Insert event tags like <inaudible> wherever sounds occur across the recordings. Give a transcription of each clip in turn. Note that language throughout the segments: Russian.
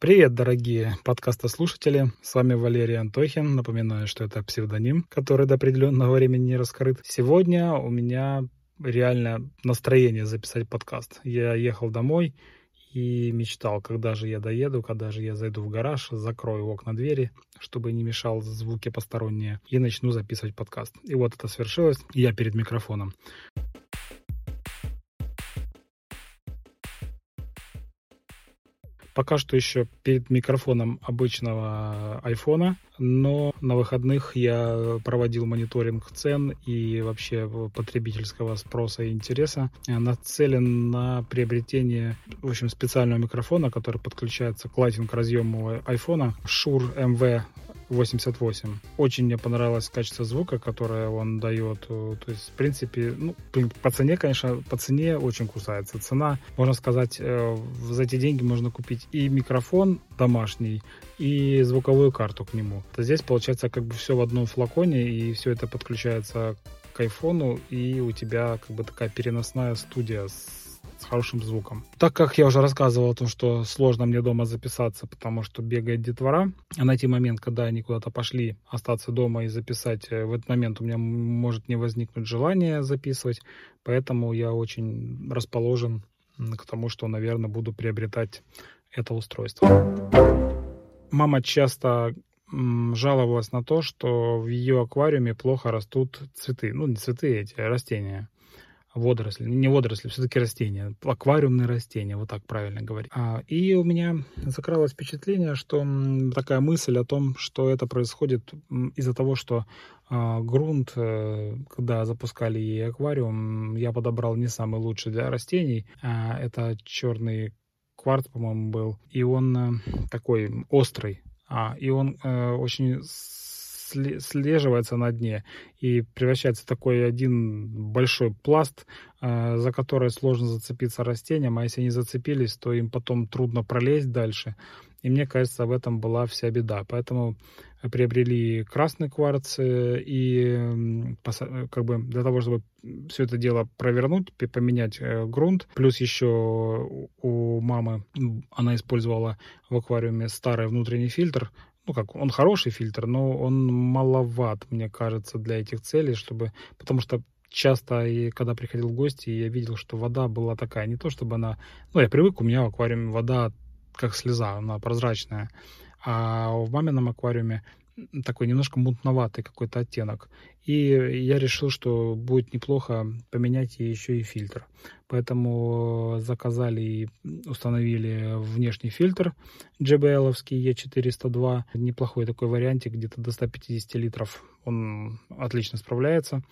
Привет, дорогие подкастослушатели. С вами Валерий Антохин. Напоминаю, что это псевдоним, который до определенного времени не раскрыт. Сегодня у меня реально настроение записать подкаст. Я ехал домой и мечтал, когда же я доеду, когда же я зайду в гараж, закрою окна двери, чтобы не мешал звуки посторонние, и начну записывать подкаст. И вот это свершилось, я перед микрофоном. Пока что еще перед микрофоном обычного айфона, но на выходных я проводил мониторинг цен и вообще потребительского спроса и интереса. Нацелен на приобретение, в общем, специального микрофона, который подключается к лайтинг разъему айфона Shure MV 88. Очень мне понравилось качество звука, которое он дает. То есть, в принципе, ну, по цене, конечно, по цене очень кусается. Цена, можно сказать, э, за эти деньги можно купить и микрофон домашний, и звуковую карту к нему. То здесь получается как бы все в одном флаконе, и все это подключается к айфону, и у тебя как бы такая переносная студия с с хорошим звуком. Так как я уже рассказывал о том, что сложно мне дома записаться, потому что бегает детвора, а найти момент, когда они куда-то пошли, остаться дома и записать, э, в этот момент у меня может не возникнуть желание записывать, поэтому я очень расположен к тому, что, наверное, буду приобретать это устройство. Мама часто жаловалась на то, что в ее аквариуме плохо растут цветы. Ну, не цветы эти, а растения водоросли, не водоросли, все-таки растения, аквариумные растения, вот так правильно говорить. А, и у меня закралось впечатление, что такая мысль о том, что это происходит из-за того, что а, грунт, э, когда запускали ей аквариум, я подобрал не самый лучший для растений. А, это черный кварт, по-моему, был, и он э, такой острый, а, и он э, очень слеживается на дне. И превращается в такой один большой пласт, э, за который сложно зацепиться растениям, а если они зацепились, то им потом трудно пролезть дальше. И мне кажется, в этом была вся беда. Поэтому приобрели красный кварц э, и как бы для того, чтобы все это дело провернуть, поменять э, грунт. Плюс еще у мамы она использовала в аквариуме старый внутренний фильтр, ну как, он хороший фильтр, но он маловат, мне кажется, для этих целей, чтобы, потому что часто, и когда приходил в гости, я видел, что вода была такая, не то чтобы она, ну я привык, у меня в аквариуме вода как слеза, она прозрачная, а в мамином аквариуме такой немножко мутноватый какой-то оттенок. И я решил, что будет неплохо поменять еще и фильтр. Поэтому заказали и установили внешний фильтр JBL E402. Неплохой такой вариантик, где-то до 150 литров. Он отлично справляется.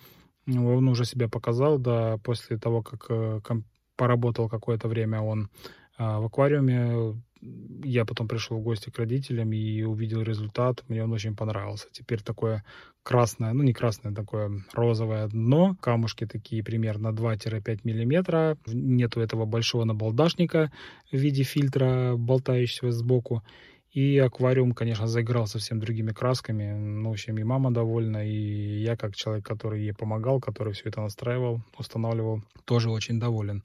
Он уже себя показал, да, после того, как э, поработал какое-то время он а, в аквариуме я потом пришел в гости к родителям и увидел результат. Мне он очень понравился. Теперь такое красное, ну не красное, такое розовое дно. Камушки такие примерно 2-5 миллиметра. Нету этого большого набалдашника в виде фильтра, болтающегося сбоку. И аквариум, конечно, заиграл совсем другими красками. Ну, в общем, и мама довольна, и я, как человек, который ей помогал, который все это настраивал, устанавливал, тоже очень доволен.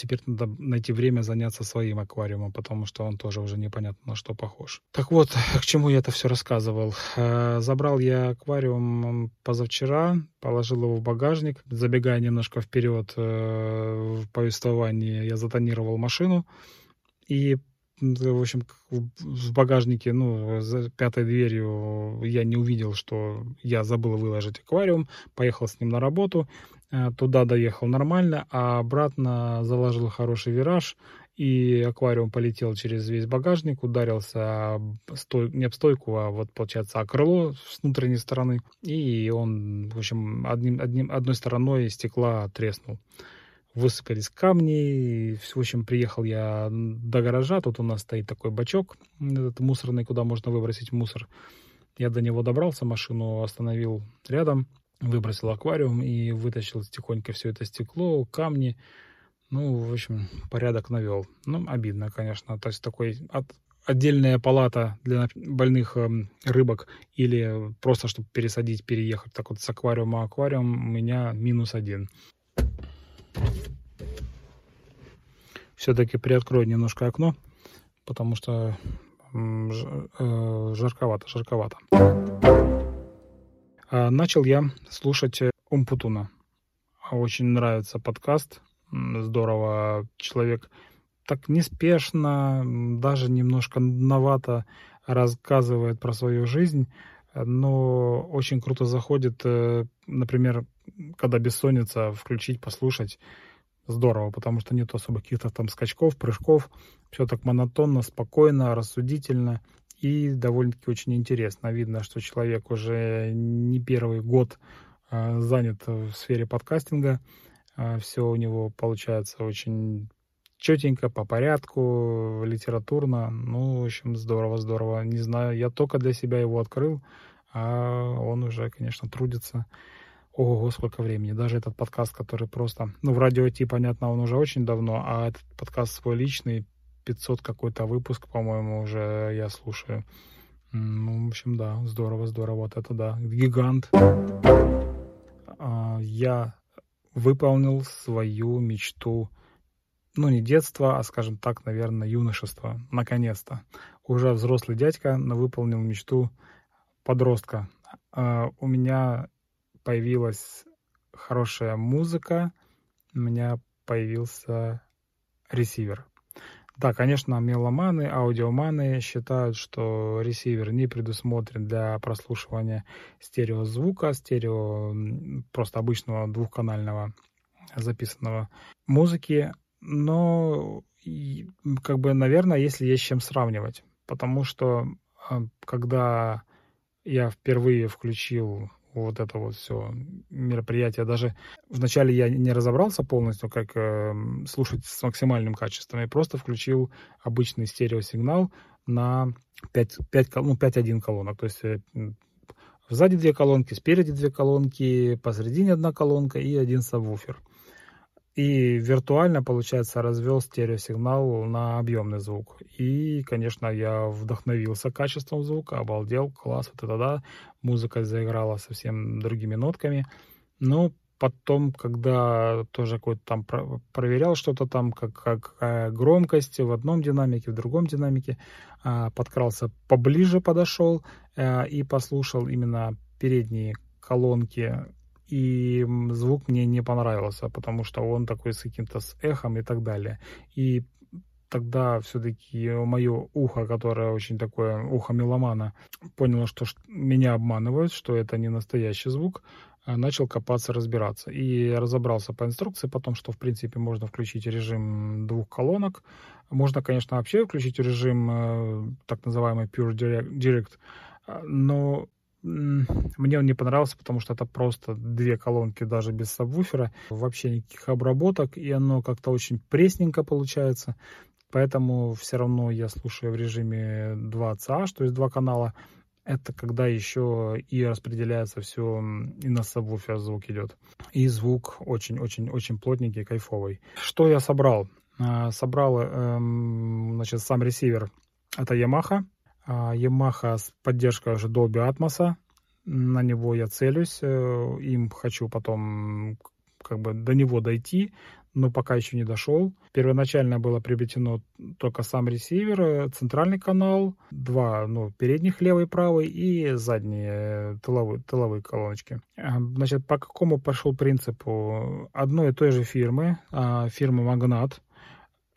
Теперь надо найти время заняться своим аквариумом, потому что он тоже уже непонятно на что похож. Так вот, <laughs> к чему я это все рассказывал. Э, забрал я аквариум позавчера, положил его в багажник. Забегая немножко вперед э, в повествовании, я затонировал машину. И в общем, в багажнике, ну, за пятой дверью я не увидел, что я забыл выложить аквариум, поехал с ним на работу, Э, туда доехал нормально, а обратно заложил хороший вираж, и аквариум полетел через весь багажник, ударился стой, не об стойку, а вот, получается, о крыло с внутренней стороны, и он, в общем, одним, одним, одной стороной стекла треснул. Высыпались камни, в общем, приехал я до гаража, тут у нас стоит такой бачок, этот мусорный, куда можно выбросить мусор. Я до него добрался, машину остановил рядом, выбросил аквариум и вытащил тихонько все это стекло, камни. Ну, в общем, порядок навел. Ну, обидно, конечно. То есть такой от, отдельная палата для больных э, рыбок или просто, чтобы пересадить, переехать так вот с аквариума аквариум, у меня минус один. Все-таки приоткрою немножко окно, потому что э, жарковато, жарковато. А, начал я слушать Умпутуна. Очень нравится подкаст. Здорово. Человек так неспешно, даже немножко новато рассказывает про свою жизнь, но очень круто заходит, э, например, когда бессонница, включить, послушать. Здорово, потому что нет особо каких-то там скачков, прыжков. Все так монотонно, спокойно, рассудительно и довольно-таки очень интересно. Видно, что человек уже не первый год а, занят в сфере подкастинга. А, Все у него получается очень четенько, по порядку, литературно. Ну, в общем, здорово, здорово. Не знаю, я только для себя его открыл, а он уже, конечно, трудится. Ого, сколько времени. Даже этот подкаст, который просто... Ну, в радио Ти, понятно, он уже очень давно, а этот подкаст свой личный, 500 какой-то выпуск, по-моему, уже я слушаю. Ну, в общем, да, здорово, здорово. Вот это да, гигант. А, я выполнил свою мечту ну, не детство, а, скажем так, наверное, юношество. Наконец-то. Уже взрослый дядька, но выполнил мечту подростка. А, у меня появилась хорошая музыка, у меня появился ресивер. Да, конечно, меломаны, аудиоманы считают, что ресивер не предусмотрен для прослушивания стереозвука, стерео просто обычного двухканального записанного музыки, но как бы, наверное, если есть с чем сравнивать, потому что а, когда я впервые включил вот это вот все мероприятие. Даже вначале я не разобрался полностью, как э, слушать с максимальным качеством. Я просто включил обычный стереосигнал на 5, 5, ну, 5.1 колонок. То есть э, сзади две колонки, спереди две колонки, посередине одна колонка и один сабвуфер. И виртуально, получается, развел стереосигнал на объемный звук. И, конечно, я вдохновился качеством звука, обалдел, класс, вот это да, музыка заиграла совсем другими нотками. Но потом, когда тоже какой-то там проверял что-то там, как, как громкость в одном динамике, в другом динамике, а, подкрался поближе, подошел э, и послушал именно передние колонки и звук мне не понравился, потому что он такой с каким-то с эхом и так далее. И тогда все-таки мое ухо, которое очень такое ухо меломана, поняло, что меня обманывают, что это не настоящий звук, а начал копаться, разбираться. И разобрался по инструкции потом, что в принципе можно включить режим двух колонок. Можно, конечно, вообще включить режим э, так называемый Pure Direct, а, но мне он не понравился, потому что это просто две колонки даже без сабвуфера, вообще никаких обработок, и оно как-то очень пресненько получается. Поэтому все равно я слушаю в режиме 2CH, то есть два канала. Это когда еще и распределяется все, и на сабвуфер звук идет. И звук очень-очень-очень плотненький, кайфовый. Что я собрал? А, собрал, эм, значит, сам ресивер. Это Yamaha Yamaha с поддержкой уже Dolby Atmos. На него я целюсь. Э, им хочу потом как бы до него дойти, но пока еще не дошел. Первоначально было приобретено только сам ресивер, э, центральный канал, два ну, передних левый и правый и задние э, тыловые, тыловые колоночки. Значит, по какому пошел принципу? Одной и той же фирмы, а, фирмы Магнат,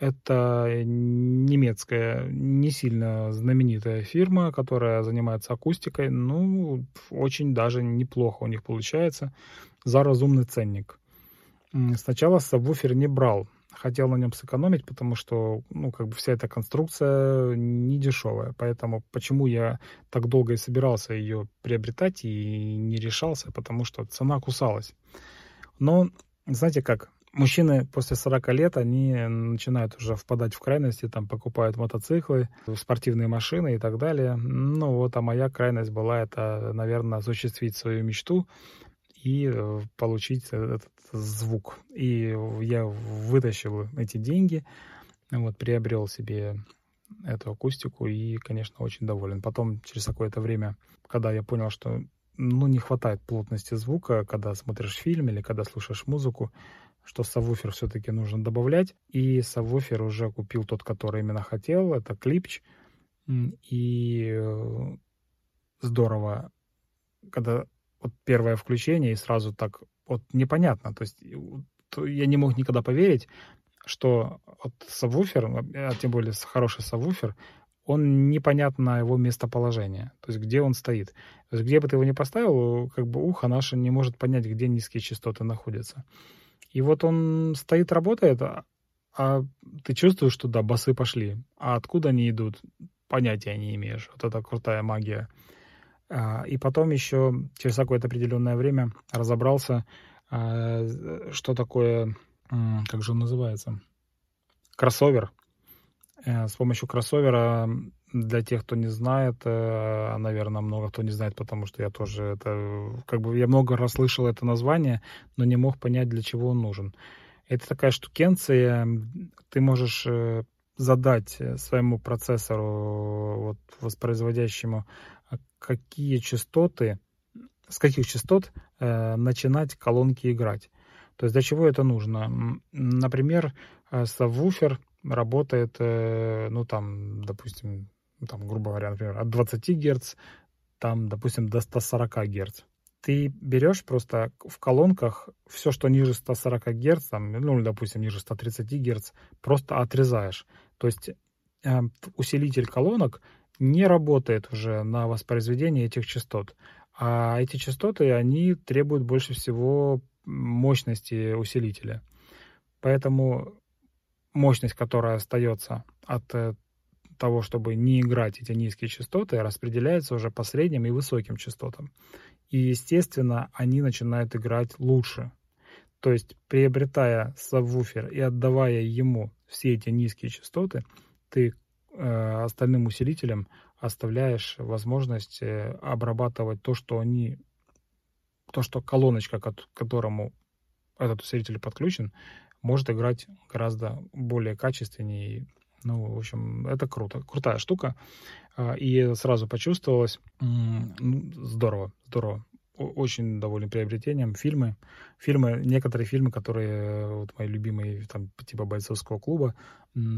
это немецкая, не сильно знаменитая фирма, которая занимается акустикой. Ну, очень даже неплохо у них получается за разумный ценник. Сначала сабвуфер не брал. Хотел на нем сэкономить, потому что, ну, как бы вся эта конструкция не дешевая. Поэтому почему я так долго и собирался ее приобретать и не решался, потому что цена кусалась. Но, знаете как, мужчины после 40 лет, они начинают уже впадать в крайности, там покупают мотоциклы, спортивные машины и так далее. Ну вот, а моя крайность была это, наверное, осуществить свою мечту и э, получить этот звук. И я вытащил эти деньги, вот, приобрел себе эту акустику и, конечно, очень доволен. Потом, через какое-то время, когда я понял, что ну, не хватает плотности звука, когда смотришь фильм или когда слушаешь музыку, что сабвуфер все-таки нужно добавлять. И сабвуфер уже купил тот, который именно хотел. Это клипч. И э, здорово, когда вот первое включение и сразу так вот непонятно. То есть я не мог никогда поверить, что вот сабвуфер, а тем более хороший сабвуфер, он непонятно его местоположение, то есть где он стоит. То есть где бы ты его ни поставил, как бы ухо наше не может понять, где низкие частоты находятся. И вот он стоит, работает, а, а ты чувствуешь, что да, басы пошли. А откуда они идут, понятия не имеешь. Вот это крутая магия. А, и потом еще через какое-то определенное время разобрался, а, что такое, как же он называется, кроссовер. Э, с помощью кроссовера для тех, кто не знает, э, наверное, много кто не знает, потому что я тоже это, как бы я много раз слышал это название, но не мог понять, для чего он нужен. Это такая штукенция, ты можешь э, задать своему процессору, вот, воспроизводящему, какие частоты, с каких частот э, начинать колонки играть. То есть для чего это нужно? Например, сабвуфер работает, э, ну там, допустим, там, грубо говоря, например, от 20 Гц, там, допустим, до 140 Гц. Ты берешь просто в колонках все, что ниже 140 Гц, там, ну, допустим, ниже 130 Гц, просто отрезаешь. То есть э, усилитель колонок не работает уже на воспроизведение этих частот. А эти частоты, они требуют больше всего мощности усилителя. Поэтому мощность, которая остается от э, того, чтобы не играть эти низкие частоты, распределяется уже по средним и высоким частотам. И, естественно, они начинают играть лучше. То есть, приобретая сабвуфер и отдавая ему все эти низкие частоты, ты э, остальным усилителям оставляешь возможность э, обрабатывать то, что они, то, что колоночка, к которому этот усилитель подключен, может играть гораздо более качественнее. Ну, в общем, это круто, крутая штука. А, и сразу почувствовалось, ну, здорово, здорово. Очень доволен приобретением. Фильмы, фильмы, некоторые фильмы, которые вот мои любимые, там, типа бойцовского клуба,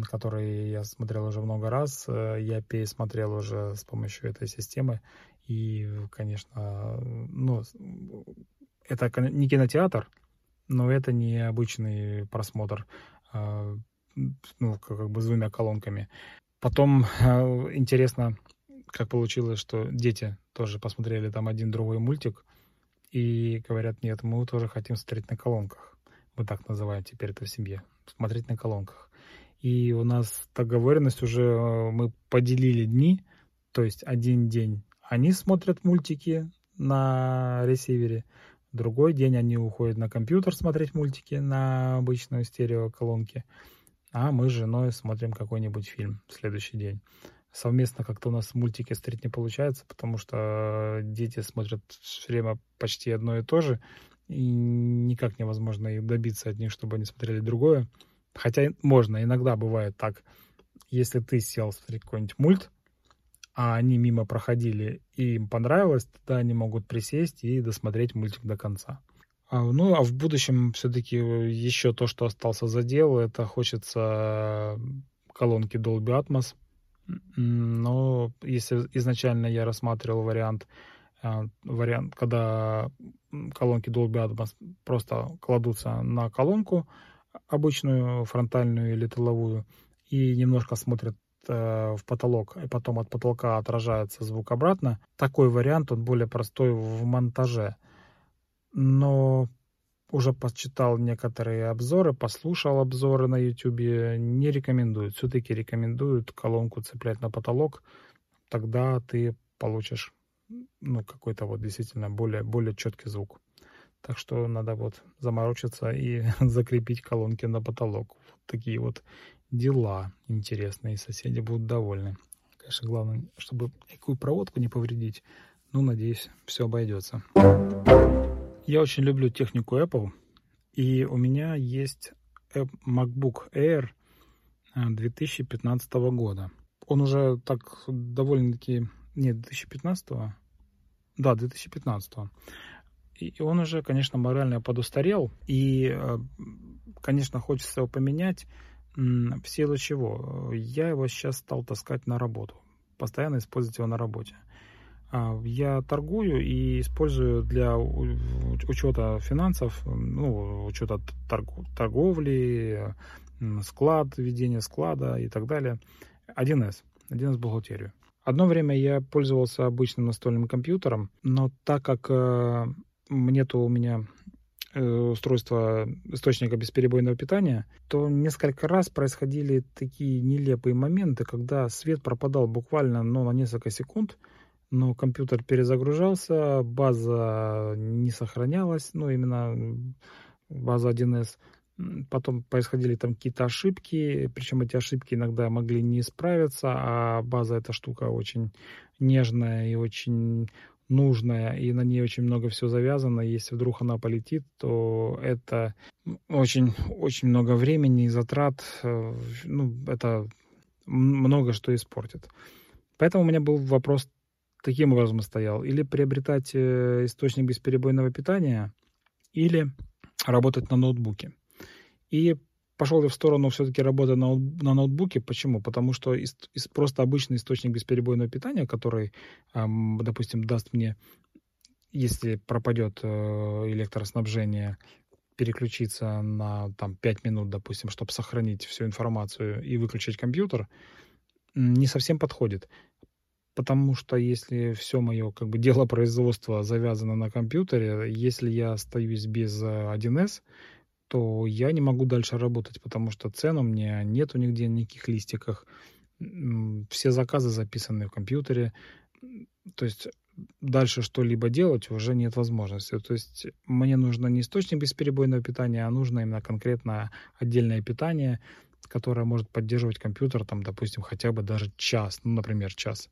которые я смотрел уже много раз, э, я пересмотрел уже с помощью этой системы. И, конечно, ну, это не кинотеатр, но это не обычный просмотр, а, ну, как бы с двумя колонками. Потом а, интересно, как получилось, что дети тоже посмотрели там один другой мультик и говорят, нет, мы тоже хотим смотреть на колонках. Мы так называем теперь это в семье. Смотреть на колонках. И у нас договоренность уже, а, мы поделили дни, то есть один день они смотрят мультики на ресивере, Другой день они уходят на компьютер смотреть мультики на обычной стереоколонке, а мы с женой смотрим какой-нибудь фильм в следующий день. Совместно как-то у нас мультики смотреть не получается, потому что дети смотрят все время почти одно и то же, и никак невозможно их добиться от них, чтобы они смотрели другое. Хотя можно, иногда бывает так. Если ты сел смотреть какой-нибудь мульт, а они мимо проходили и им понравилось, тогда они могут присесть и досмотреть мультик до конца. А, ну, а в будущем все-таки еще то, что остался за дело, это хочется колонки Dolby Atmos. Но если изначально я рассматривал вариант, а, вариант, когда колонки Dolby Atmos просто кладутся на колонку обычную, фронтальную или тыловую, и немножко смотрят Э, в потолок, и потом от потолка отражается звук обратно. Такой вариант, он более простой в монтаже. Но уже почитал некоторые обзоры, послушал обзоры на YouTube, не рекомендуют. Все-таки рекомендуют колонку цеплять на потолок, тогда ты получишь ну, какой-то вот действительно более, более четкий звук. Так что надо вот заморочиться и <laughs> закрепить колонки на потолок. Вот такие вот дела интересные, соседи будут довольны. Конечно, главное, чтобы никакую проводку не повредить. Ну, надеюсь, все обойдется. Я очень люблю технику Apple. И у меня есть MacBook Air 2015 э, года. Он уже так довольно-таки... Нет, 2015 -го? Да, 2015 -го. И он уже, конечно, морально подустарел. И, э, конечно, хочется его поменять. В силу чего? Я его сейчас стал таскать на работу. постоянно использовать его на работе. А, я торгую и использую для учета финансов, ну, учета торговли, склад, ведения склада и так далее. 1С, 1С бухгалтерию. Одно время я пользовался обычным настольным компьютером, но так как э, нету у меня э, устройства источника бесперебойного питания, то несколько раз происходили такие нелепые моменты, когда свет пропадал буквально ну, на несколько секунд, но компьютер перезагружался, база не сохранялась, ну именно база 1С, Потом происходили там какие-то ошибки, причем эти ошибки иногда могли не исправиться, а база эта штука очень нежная и очень нужная, и на ней очень много всего завязано. Если вдруг она полетит, то это очень, очень много времени и затрат. Э, ну, это много что испортит. Поэтому у меня был вопрос таким образом стоял. Или приобретать э, источник бесперебойного питания, или работать на ноутбуке. И пошел я в сторону все-таки работы на, на ноутбуке. Почему? Потому что из, из просто обычный источник бесперебойного питания, который, эм, допустим, даст мне, если пропадет э, электроснабжение, переключиться на там, 5 минут, допустим, чтобы сохранить всю информацию и выключить компьютер, не совсем подходит. Потому что если все мое как бы, <laughs> дело производства завязано на компьютере, если я остаюсь без 1С, э, то я не могу дальше работать, потому что цен у меня нету нигде, никаких листиках. Все заказы записаны в компьютере. То есть дальше что-либо делать уже нет возможности. То есть мне нужно не источник бесперебойного питания, а нужно именно конкретно отдельное питание, которое может поддерживать компьютер, там, допустим, хотя бы даже час, ну, например, час.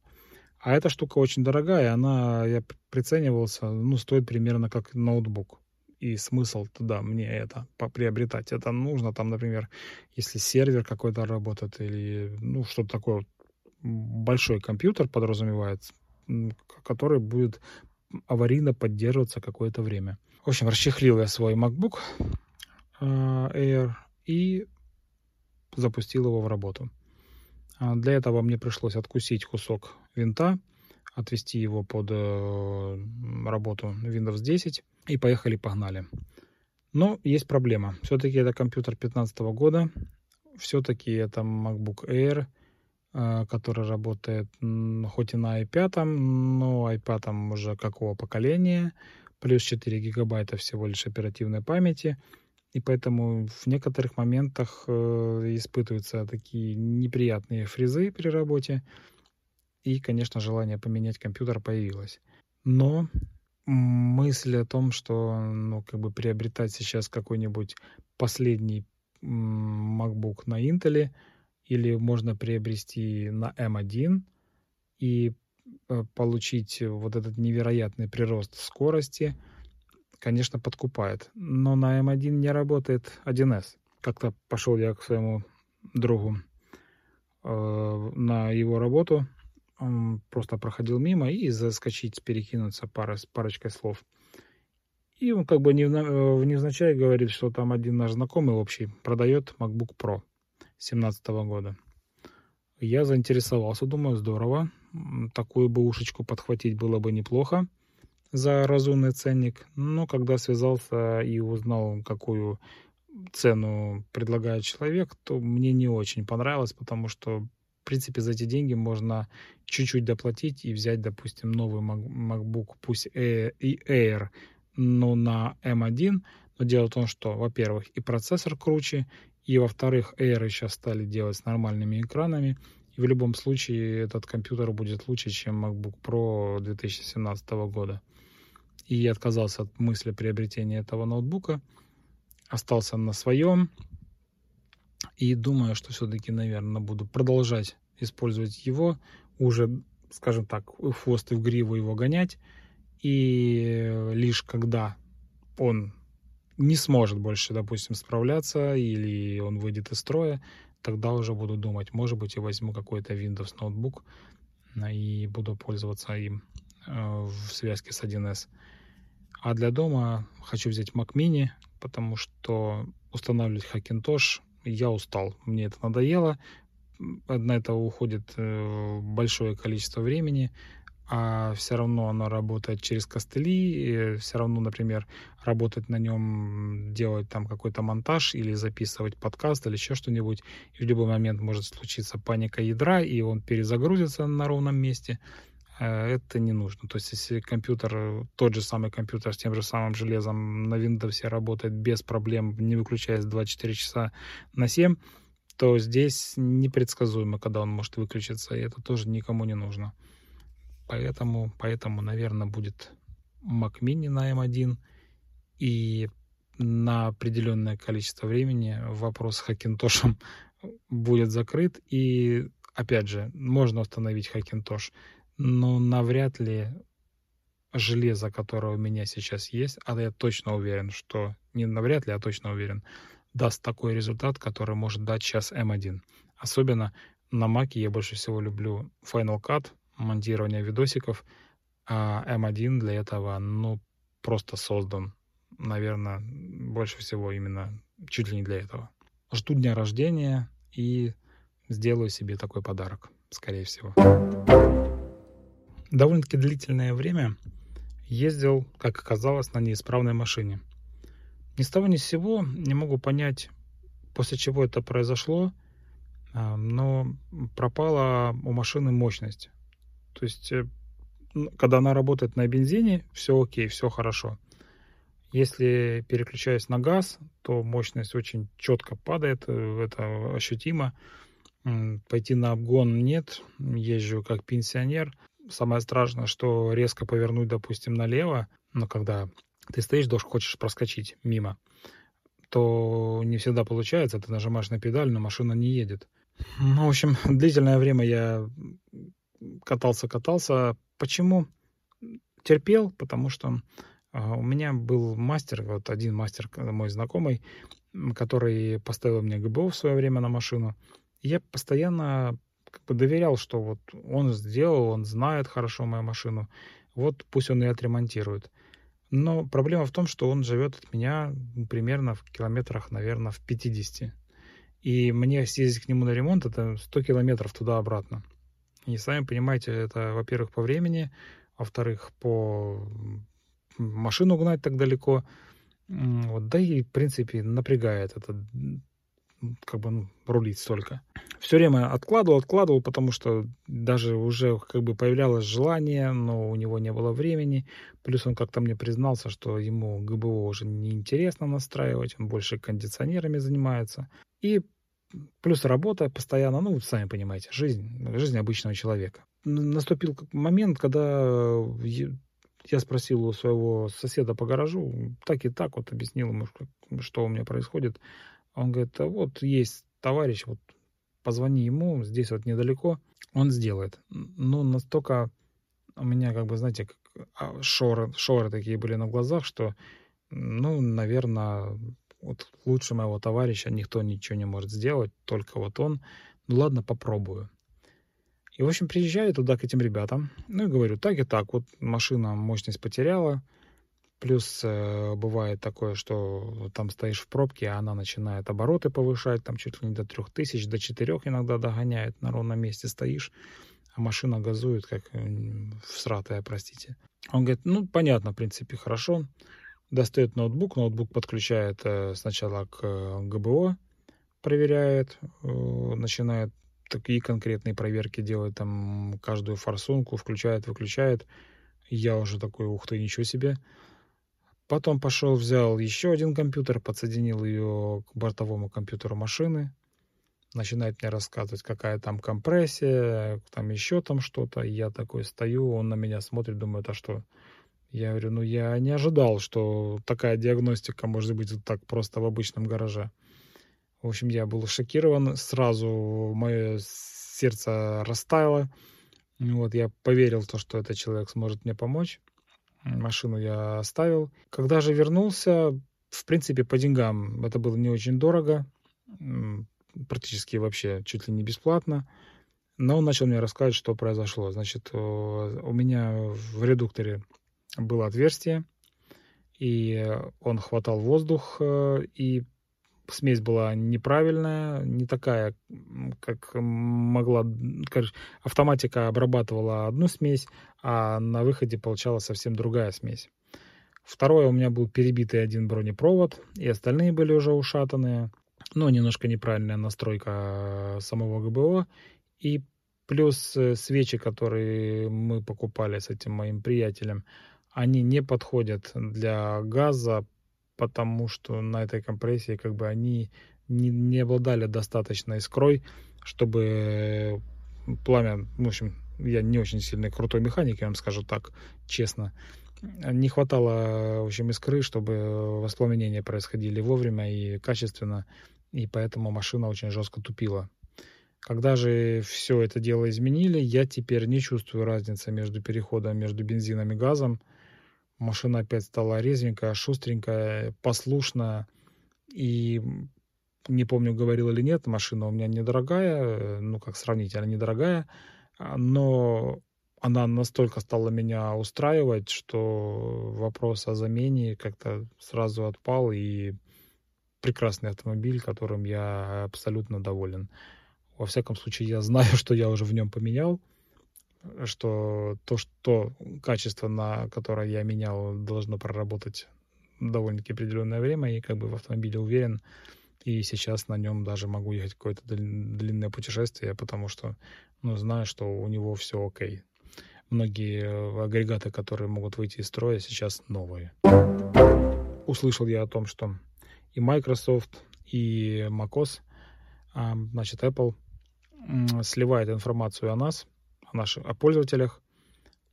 А эта штука очень дорогая, она, я приценивался, ну, стоит примерно как ноутбук и смысл туда мне это приобретать. Это нужно там, например, если сервер какой-то работает или ну что-то такое, большой компьютер подразумевается, который будет аварийно поддерживаться какое-то время. В общем, расчехлил я свой MacBook а, Air и запустил его в работу. А, для этого мне пришлось откусить кусок винта, отвести его под э, работу Windows 10 и поехали-погнали. Но есть проблема. Все-таки это компьютер 2015 года, все-таки это MacBook Air, э, который работает хоть и на i5, но i5 уже какого поколения, плюс 4 гигабайта всего лишь оперативной памяти, и поэтому в некоторых моментах э, испытываются такие неприятные фризы при работе, и, конечно, желание поменять компьютер появилось. Но мысль о том, что ну, как бы приобретать сейчас какой-нибудь последний MacBook на Intel или можно приобрести на M1 и э, получить вот этот невероятный прирост скорости, конечно, подкупает. Но на M1 не работает 1С. Как-то пошел я к своему другу э, на его работу, он просто проходил мимо и заскочить, перекинуться парой, парочкой слов. И он как бы э, невзначай говорит, что там один наш знакомый общий продает MacBook Pro 2017 года. Я заинтересовался, думаю, здорово. Такую бы ушечку подхватить было бы неплохо за разумный ценник. Но когда связался и узнал, какую цену предлагает человек, то мне не очень понравилось, потому что в принципе, за эти деньги можно чуть-чуть доплатить и взять, допустим, новый MacBook, пусть и Air, но на M1. Но дело в том, что, во-первых, и процессор круче, и, во-вторых, Air сейчас стали делать с нормальными экранами. И в любом случае этот компьютер будет лучше, чем MacBook Pro 2017 года. И я отказался от мысли приобретения этого ноутбука. Остался на своем. И думаю, что все-таки, наверное, буду продолжать использовать его, уже, скажем так, в хвост и в гриву его гонять. И лишь когда он не сможет больше, допустим, справляться или он выйдет из строя, тогда уже буду думать, может быть, я возьму какой-то Windows ноутбук и буду пользоваться им в связке с 1С. А для дома хочу взять Mac Mini, потому что устанавливать Hackintosh я устал. Мне это надоело. на это уходит э, большое количество времени, а все равно оно работает через костыли, все равно, например, работать на нем, делать там какой-то монтаж или записывать подкаст или еще что-нибудь, и в любой момент может случиться паника ядра, и он перезагрузится на ровном месте, э, это не нужно. То есть, если компьютер, тот же самый компьютер с тем же самым железом на Windows работает без проблем, не выключаясь 24 часа на 7, то здесь непредсказуемо, когда он может выключиться, и это тоже никому не нужно. Поэтому, поэтому наверное, будет Mac Mini на M1. И на определенное количество времени вопрос с Хакинтошем <laughs> будет закрыт. И, опять же, можно установить Хакинтош, но навряд ли железо, которое у меня сейчас есть, а я точно уверен, что не навряд ли, а точно уверен, даст такой результат, который может дать сейчас M1. Особенно на Mac я больше всего люблю Final Cut, монтирования видосиков, а M1 для этого, ну, просто создан. Наверное, больше всего именно чуть ли не для этого. Жду дня рождения и сделаю себе такой подарок, скорее всего. Довольно-таки длительное время ездил, как оказалось, на неисправной машине. Ни с того ни с сего не могу понять, после чего это произошло, а, но пропала у машины мощность. То есть, э, когда она работает на бензине, все окей, все хорошо. Если переключаюсь на газ, то мощность очень четко падает, э, это ощутимо. Пойти на обгон нет, езжу как пенсионер. Самое страшное, что резко повернуть, допустим, налево, но когда ты стоишь, дождь хочешь проскочить мимо, то не всегда получается, ты нажимаешь на педаль, но машина не едет. Ну, в общем, <laughs> длительное время я катался-катался. Почему? Терпел, потому что а, у меня был мастер, вот один мастер, мой знакомый, который поставил мне ГБО в свое время на машину. Я постоянно как бы доверял, что вот он сделал, он знает хорошо мою машину, вот пусть он и отремонтирует. Но проблема в том, что он живет от меня примерно в километрах, наверное, в 50. И мне съездить к нему на ремонт это 100 километров туда-обратно. И сами понимаете, это, во-первых, по времени, во-вторых, по машину гнать так далеко. Вот, да и, в принципе, напрягает это как бы ну, рулить столько. Все время откладывал, откладывал, потому что даже уже как бы появлялось желание, но у него не было времени. Плюс он как-то мне признался, что ему ГБО уже неинтересно настраивать, он больше кондиционерами занимается. И Плюс работа постоянно, ну, сами понимаете, жизнь, жизнь обычного человека. Наступил момент, когда я спросил у своего соседа по гаражу, так и так вот объяснил ему, что у меня происходит. Он говорит, а вот есть товарищ, вот позвони ему, здесь вот недалеко, он сделает. Ну, настолько у меня, как бы, знаете, а, шоры, шоры такие были на глазах, что, ну, наверное, вот лучше моего товарища никто ничего не может сделать, только вот он. Ну ладно, попробую. И, в общем, приезжаю туда к этим ребятам. Ну и говорю, так и так, вот машина мощность потеряла. Плюс э, бывает такое, что там стоишь в пробке, а она начинает обороты повышать, там чуть ли не до 3000, до 4 иногда догоняет, на ровном месте стоишь, а машина газует, как э, всратая, простите. Он говорит, ну, понятно, в принципе, хорошо достает ноутбук, ноутбук подключает э, сначала к э, ГБО, проверяет, э, начинает такие конкретные проверки делать, там каждую форсунку включает, выключает. Я уже такой, ух ты, ничего себе. Потом пошел, взял еще один компьютер, подсоединил ее к бортовому компьютеру машины, начинает мне рассказывать, какая там компрессия, там еще там что-то. Я такой стою, он на меня смотрит, думает, а что, я говорю, ну я не ожидал, что такая диагностика может быть вот так просто в обычном гараже. В общем, я был шокирован, сразу мое сердце растаяло. Вот, я поверил в то, что этот человек сможет мне помочь. Машину я оставил. Когда же вернулся, в принципе, по деньгам это было не очень дорого, практически вообще чуть ли не бесплатно. Но он начал мне рассказывать, что произошло. Значит, у меня в редукторе было отверстие, и он хватал воздух, э, и смесь была неправильная, не такая, как могла... Автоматика обрабатывала одну смесь, а на выходе получалась совсем другая смесь. Второе, у меня был перебитый один бронепровод, и остальные были уже ушатанные. Но немножко неправильная настройка самого ГБО. И плюс э, свечи, которые мы покупали с этим моим приятелем, они не подходят для газа, потому что на этой компрессии как бы они не, не обладали достаточной искрой, чтобы пламя, в общем, я не очень сильный крутой механик, я вам скажу так, честно. Не хватало, в общем, искры, чтобы воспламенения происходили вовремя и качественно, и поэтому машина очень жестко тупила. Когда же все это дело изменили, я теперь не чувствую разницы между переходом между бензином и газом. Машина опять стала резвенькая, шустренькая, послушная. И не помню, говорил или нет, машина у меня недорогая, ну как сравнительно недорогая, но она настолько стала меня устраивать, что вопрос о замене как-то сразу отпал, и прекрасный автомобиль, которым я абсолютно доволен. Во всяком случае, я знаю, <laughs> что я уже в нем поменял, что то, что качество, на которое я менял, должно проработать довольно-таки определенное время, и как бы в автомобиле уверен, и сейчас на нем даже могу ехать какое-то длинное путешествие, потому что ну, знаю, что у него все окей. Многие агрегаты, которые могут выйти из строя, сейчас новые. Услышал я о том, что и Microsoft, и MacOS, а, значит, Apple сливает информацию о нас, наших, о пользователях,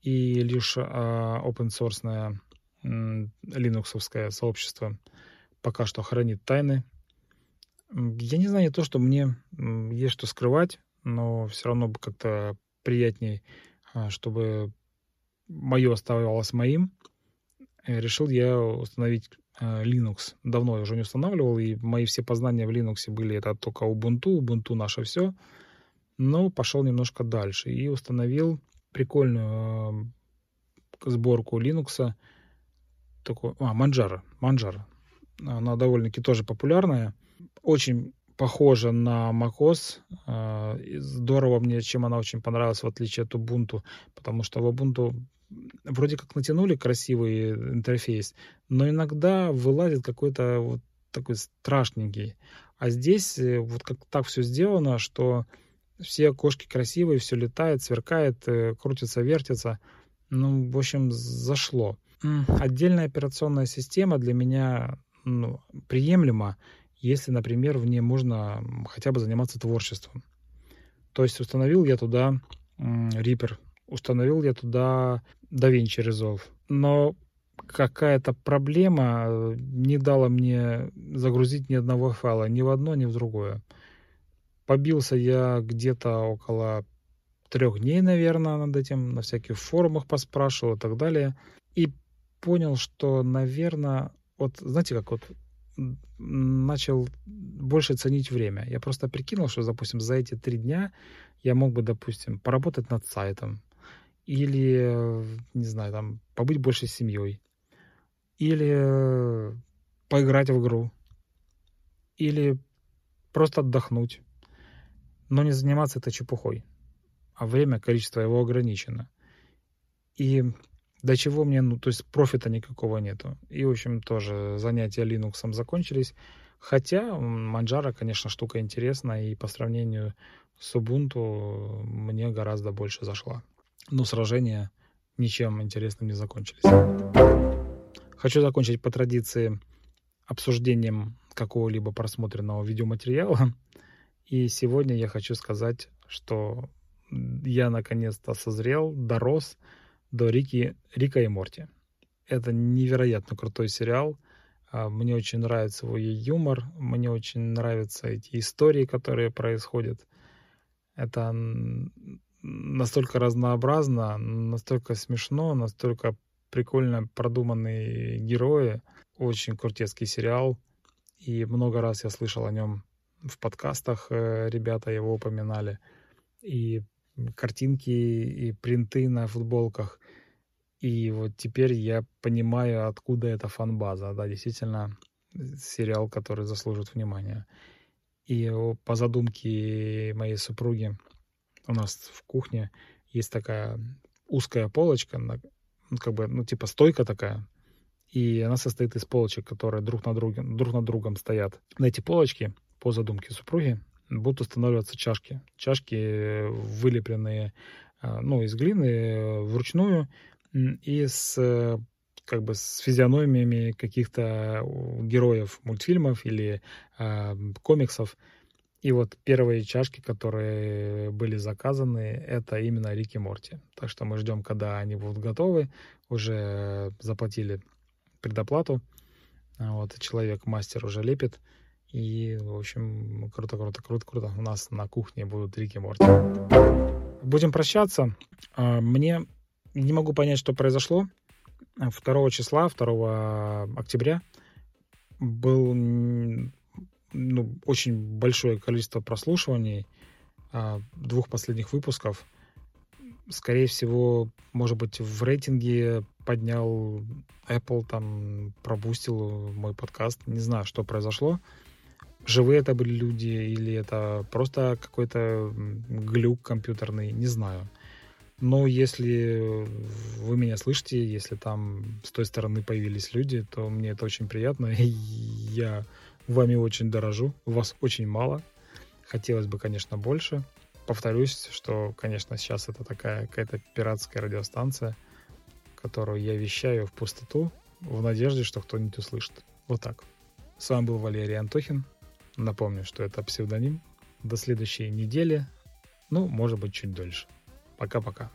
и лишь а, open source линуксовское сообщество пока что хранит тайны. Я не знаю, не то, что мне есть что скрывать, но все равно как-то приятнее, а, чтобы мое оставалось моим. Решил я установить Э, Linux давно я уже не устанавливал, и мои все познания в Linux были это только Ubuntu, Ubuntu наше все. Но пошел немножко дальше и установил прикольную э, сборку Linux. Такой, а, Manjaro, Manjaro. Она довольно-таки тоже популярная. Очень похожа на macOS. Э, здорово мне, чем она очень понравилась, в отличие от Ubuntu, потому что в Ubuntu вроде как натянули красивый интерфейс, но иногда вылазит какой-то вот такой страшненький. А здесь э, вот как так все сделано, что все окошки красивые, все летает, сверкает, э, крутится, вертится. Ну, в общем, зашло. Отдельная операционная система для меня ну, приемлема, если, например, в ней можно хотя бы заниматься творчеством. То есть установил я туда Reaper, установил я туда DaVinci Resolve. Но какая-то проблема э, не дала мне загрузить ни одного файла, ни в одно, ни в другое. Побился я где-то около трех дней, наверное, над этим, на всяких форумах поспрашивал и так далее. И понял, что, наверное, вот знаете, как вот начал больше ценить время. Я просто прикинул, что, допустим, за эти три дня я мог бы, допустим, поработать над сайтом, или, не знаю, там, побыть больше с семьей, или поиграть в игру, или просто отдохнуть, но не заниматься этой чепухой, а время, количество его ограничено. И до чего мне, ну, то есть профита никакого нету. И, в общем, тоже занятия Linux закончились. Хотя Manjaro, конечно, штука интересная, и по сравнению с Ubuntu мне гораздо больше зашла но сражения ничем интересным не закончились. Хочу закончить по традиции обсуждением какого-либо просмотренного видеоматериала. И сегодня я хочу сказать, что я наконец-то созрел, дорос до Рики, Рика и Морти. Это невероятно крутой сериал. А, мне очень нравится его юмор, мне очень нравятся эти истории, которые происходят. Это настолько разнообразно, настолько смешно, настолько прикольно продуманные герои. Очень крутецкий сериал. И много раз я слышал о нем в подкастах, э, ребята его упоминали. И картинки, и принты на футболках. И вот теперь я понимаю, откуда эта фан-база. Да, действительно, сериал, который заслужит внимания. И по задумке моей супруги у нас в кухне есть такая узкая полочка, ну, как бы, ну, типа стойка такая, и она состоит из полочек, которые друг на другом, друг на другом стоят. На эти полочки, по задумке супруги, будут устанавливаться чашки. Чашки, вылепленные а, ну, из глины вручную и с как бы с физиономиями каких-то героев мультфильмов или э, комиксов. И вот первые чашки, которые были заказаны, это именно Рики Морти. Так что мы ждем, когда они будут готовы. Уже заплатили предоплату. Вот, человек-мастер уже лепит. И, в общем, круто, круто, круто, круто. У нас на кухне будут Рики Морти. Будем прощаться. А, мне не могу понять, что произошло. 2 числа, 2 октября был ну, очень большое количество прослушиваний а, двух последних выпусков. Скорее всего, может быть, в рейтинге поднял Apple, там, пробустил мой подкаст. Не знаю, что произошло. Живые это были люди или это просто какой-то глюк компьютерный, не знаю. Но если вы меня слышите, если там с той стороны появились люди, то мне это очень приятно. И я вами очень дорожу. Вас очень мало. Хотелось бы, конечно, больше. Повторюсь, что, конечно, сейчас это такая какая-то пиратская радиостанция, которую я вещаю в пустоту в надежде, что кто-нибудь услышит. Вот так. С вами был Валерий Антохин. Напомню, что это псевдоним. До следующей недели. Ну, может быть, чуть дольше. Пока-пока.